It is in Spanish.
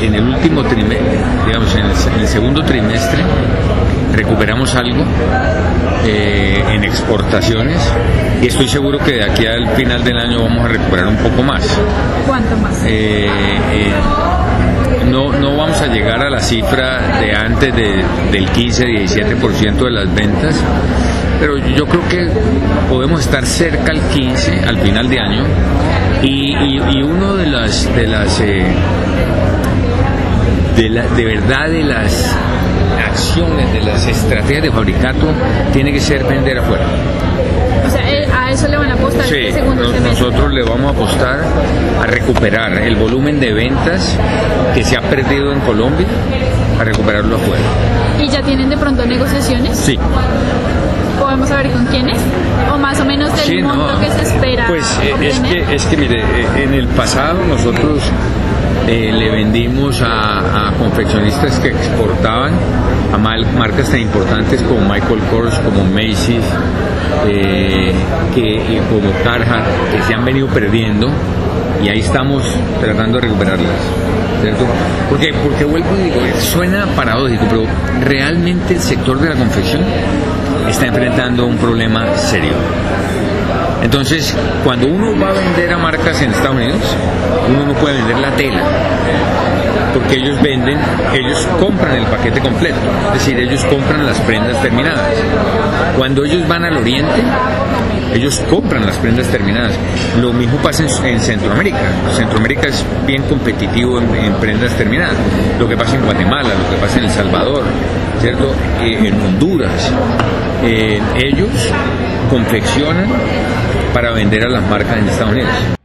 En el último trimestre, digamos, en el, segundo trimestre, recuperamos algo eh, en exportaciones y estoy seguro que de aquí al final del año vamos a recuperar un poco más. ¿Cuánto más? Eh, eh, no, no vamos a llegar a la cifra de antes del 15-17% de las ventas, pero yo creo que podemos estar cerca al 15 al final de año y, y, uno de las de las eh, de, la, de verdad de las acciones, de las estrategias de fabricato tiene que ser vender afuera. O sea, a eso le van a apostar. Sí, este segundo nosotros le vamos a apostar a recuperar el volumen de ventas que se ha perdido en Colombia, a recuperarlo afuera. ¿Y ya tienen de pronto negociaciones? Sí. ¿Podemos saber con quiénes? ¿O más o menos del monto que se espera? Pues eh, es, que, es que, mire, eh, en el pasado nosotros eh, le vendimos a, confeccionistas que exportaban a marcas tan importantes como Michael Kors, como Macy's, que, como Carhartt, que se han venido perdiendo y ahí estamos tratando de recuperarlas. ¿cierto? Porque, porque vuelvo y digo, suena paradójico, pero realmente el sector de la confección está enfrentando un problema serio. Entonces, cuando uno va a vender a marcas en Estados Unidos, uno no puede vender la tela, porque ellos venden, ellos compran el paquete completo, es decir, ellos compran las prendas terminadas. Cuando ellos van al oriente, ellos compran las prendas terminadas. Lo mismo pasa en, Centroamérica. Centroamérica es bien competitivo en, prendas terminadas. Lo que pasa en Guatemala, lo que pasa en El Salvador, ¿cierto? Eh, en Honduras. Eh, ellos confeccionan para vender a las marcas en Estados Unidos.